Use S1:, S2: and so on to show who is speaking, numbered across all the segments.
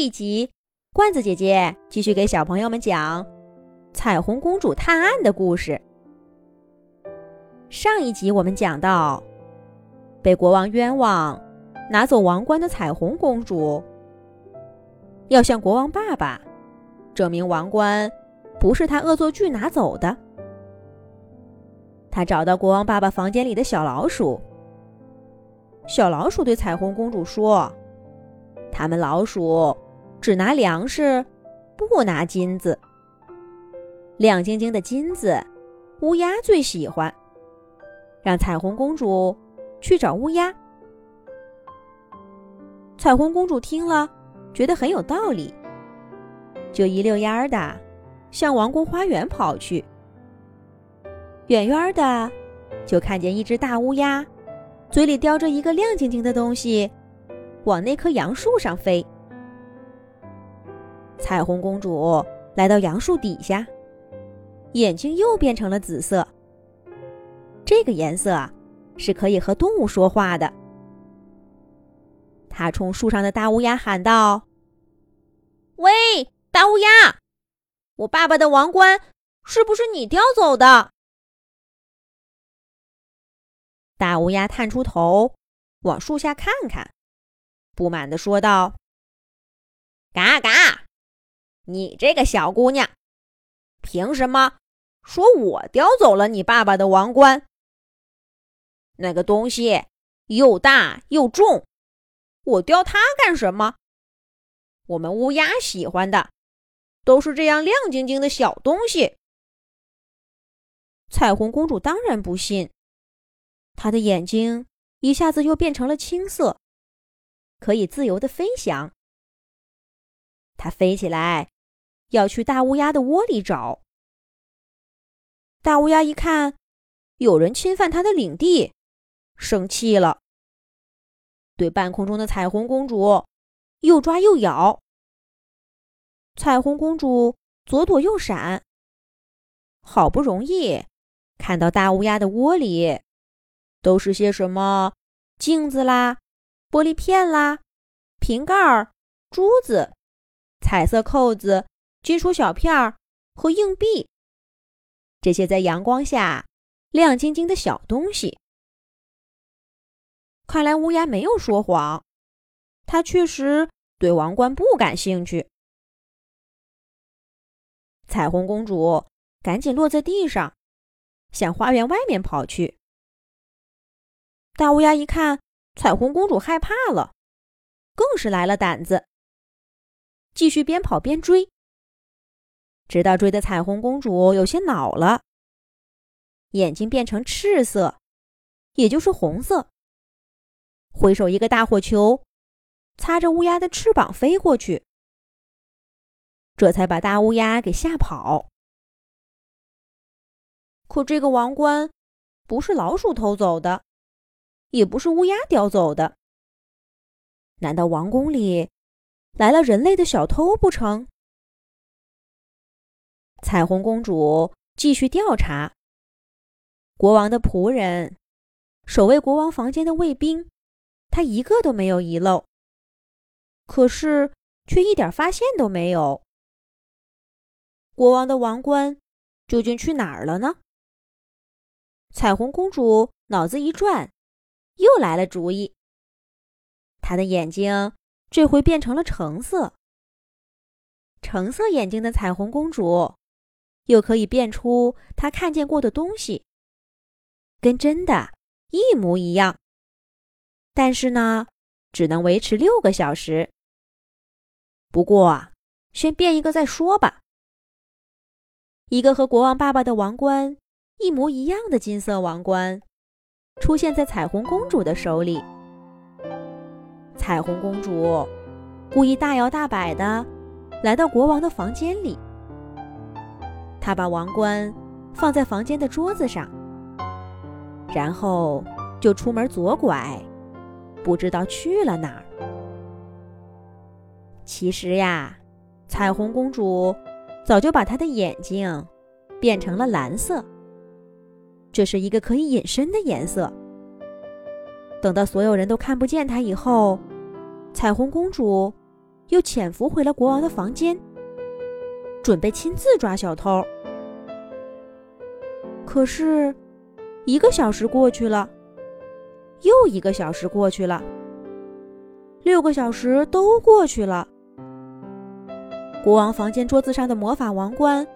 S1: 一集，罐子姐姐继续给小朋友们讲彩虹公主探案的故事。上一集我们讲到，被国王冤枉拿走王冠的彩虹公主，要向国王爸爸证明王冠不是他恶作剧拿走的。他找到国王爸爸房间里的小老鼠，小老鼠对彩虹公主说。他们老鼠只拿粮食，不拿金子。亮晶晶的金子，乌鸦最喜欢。让彩虹公主去找乌鸦。彩虹公主听了，觉得很有道理，就一溜烟儿的向王宫花园跑去。远远的，就看见一只大乌鸦，嘴里叼着一个亮晶晶的东西。往那棵杨树上飞。彩虹公主来到杨树底下，眼睛又变成了紫色。这个颜色是可以和动物说话的。她冲树上的大乌鸦喊道：“喂，大乌鸦，我爸爸的王冠是不是你叼走的？”大乌鸦探出头，往树下看看。不满地说道：“嘎嘎，你这个小姑娘，凭什么说我叼走了你爸爸的王冠？那个东西又大又重，我叼它干什么？我们乌鸦喜欢的都是这样亮晶晶的小东西。”彩虹公主当然不信，她的眼睛一下子又变成了青色。可以自由的飞翔。它飞起来，要去大乌鸦的窝里找。大乌鸦一看有人侵犯它的领地，生气了，对半空中的彩虹公主又抓又咬。彩虹公主左躲右闪，好不容易看到大乌鸦的窝里都是些什么镜子啦。玻璃片啦，瓶盖、珠子、彩色扣子、金属小片儿和硬币，这些在阳光下亮晶晶的小东西。看来乌鸦没有说谎，它确实对王冠不感兴趣。彩虹公主赶紧落在地上，向花园外面跑去。大乌鸦一看。彩虹公主害怕了，更是来了胆子，继续边跑边追，直到追的彩虹公主有些恼了，眼睛变成赤色，也就是红色，挥手一个大火球，擦着乌鸦的翅膀飞过去，这才把大乌鸦给吓跑。可这个王冠不是老鼠偷走的。也不是乌鸦叼走的，难道王宫里来了人类的小偷不成？彩虹公主继续调查。国王的仆人、守卫国王房间的卫兵，他一个都没有遗漏。可是却一点发现都没有。国王的王冠究竟去哪儿了呢？彩虹公主脑子一转。又来了主意。他的眼睛这回变成了橙色。橙色眼睛的彩虹公主，又可以变出她看见过的东西，跟真的一模一样。但是呢，只能维持六个小时。不过啊，先变一个再说吧。一个和国王爸爸的王冠一模一样的金色王冠。出现在彩虹公主的手里。彩虹公主故意大摇大摆的来到国王的房间里，她把王冠放在房间的桌子上，然后就出门左拐，不知道去了哪儿。其实呀，彩虹公主早就把她的眼睛变成了蓝色。这是一个可以隐身的颜色。等到所有人都看不见它以后，彩虹公主又潜伏回了国王的房间，准备亲自抓小偷。可是，一个小时过去了，又一个小时过去了，六个小时都过去了。国王房间桌子上的魔法王冠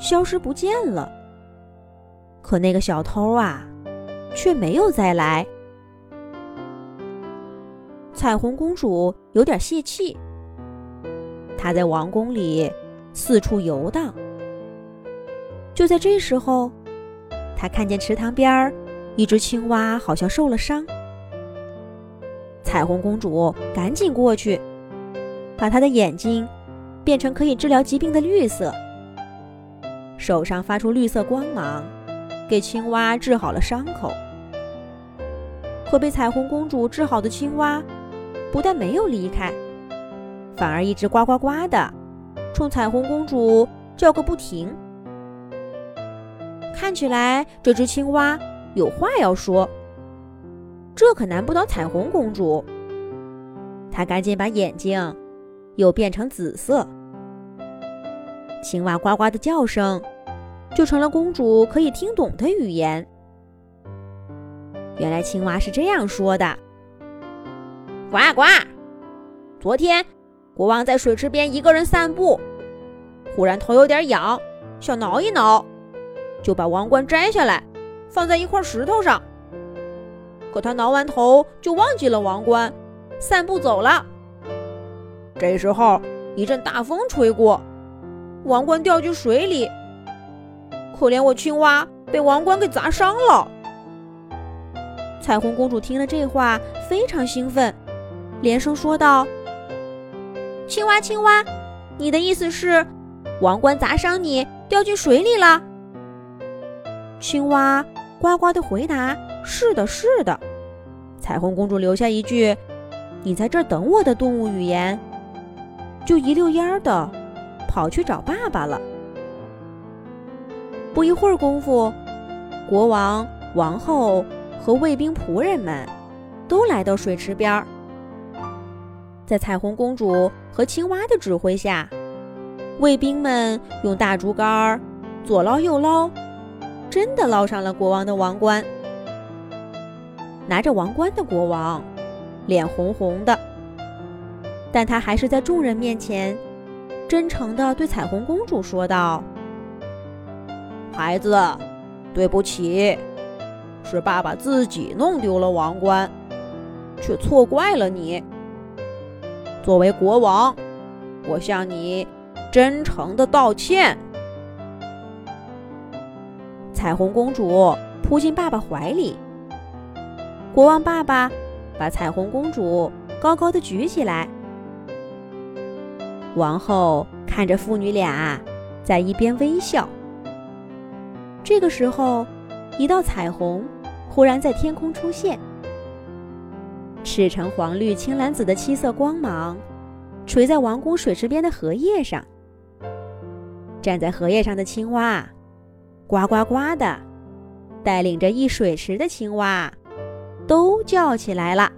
S1: 消失不见了，可那个小偷啊，却没有再来。彩虹公主有点泄气。她在王宫里四处游荡。就在这时候，她看见池塘边儿一只青蛙好像受了伤。彩虹公主赶紧过去，把她的眼睛变成可以治疗疾病的绿色，手上发出绿色光芒，给青蛙治好了伤口。可被彩虹公主治好的青蛙。不但没有离开，反而一直呱呱呱的，冲彩虹公主叫个不停。看起来这只青蛙有话要说，这可难不倒彩虹公主。她赶紧把眼睛又变成紫色，青蛙呱呱的叫声就成了公主可以听懂的语言。原来青蛙是这样说的。呱呱！昨天，国王在水池边一个人散步，忽然头有点痒，想挠一挠，就把王冠摘下来，放在一块石头上。可他挠完头就忘记了王冠，散步走了。这时候一阵大风吹过，王冠掉进水里。可怜我青蛙被王冠给砸伤了。彩虹公主听了这话，非常兴奋。连声说道：“青蛙，青蛙，你的意思是，王冠砸伤你，掉进水里了？”青蛙呱呱的回答：“是的，是的。”彩虹公主留下一句：“你在这儿等我的动物语言。”就一溜烟儿的跑去找爸爸了。不一会儿功夫，国王、王后和卫兵仆人们都来到水池边儿。在彩虹公主和青蛙的指挥下，卫兵们用大竹竿左捞右捞，真的捞上了国王的王冠。拿着王冠的国王脸红红的，但他还是在众人面前真诚地对彩虹公主说道：“孩子，对不起，是爸爸自己弄丢了王冠，却错怪了你。”作为国王，我向你真诚的道歉。彩虹公主扑进爸爸怀里，国王爸爸把彩虹公主高高的举起来。王后看着父女俩在一边微笑。这个时候，一道彩虹忽然在天空出现。赤橙黄绿青蓝紫的七色光芒，垂在王宫水池边的荷叶上。站在荷叶上的青蛙，呱呱呱的，带领着一水池的青蛙，都叫起来了。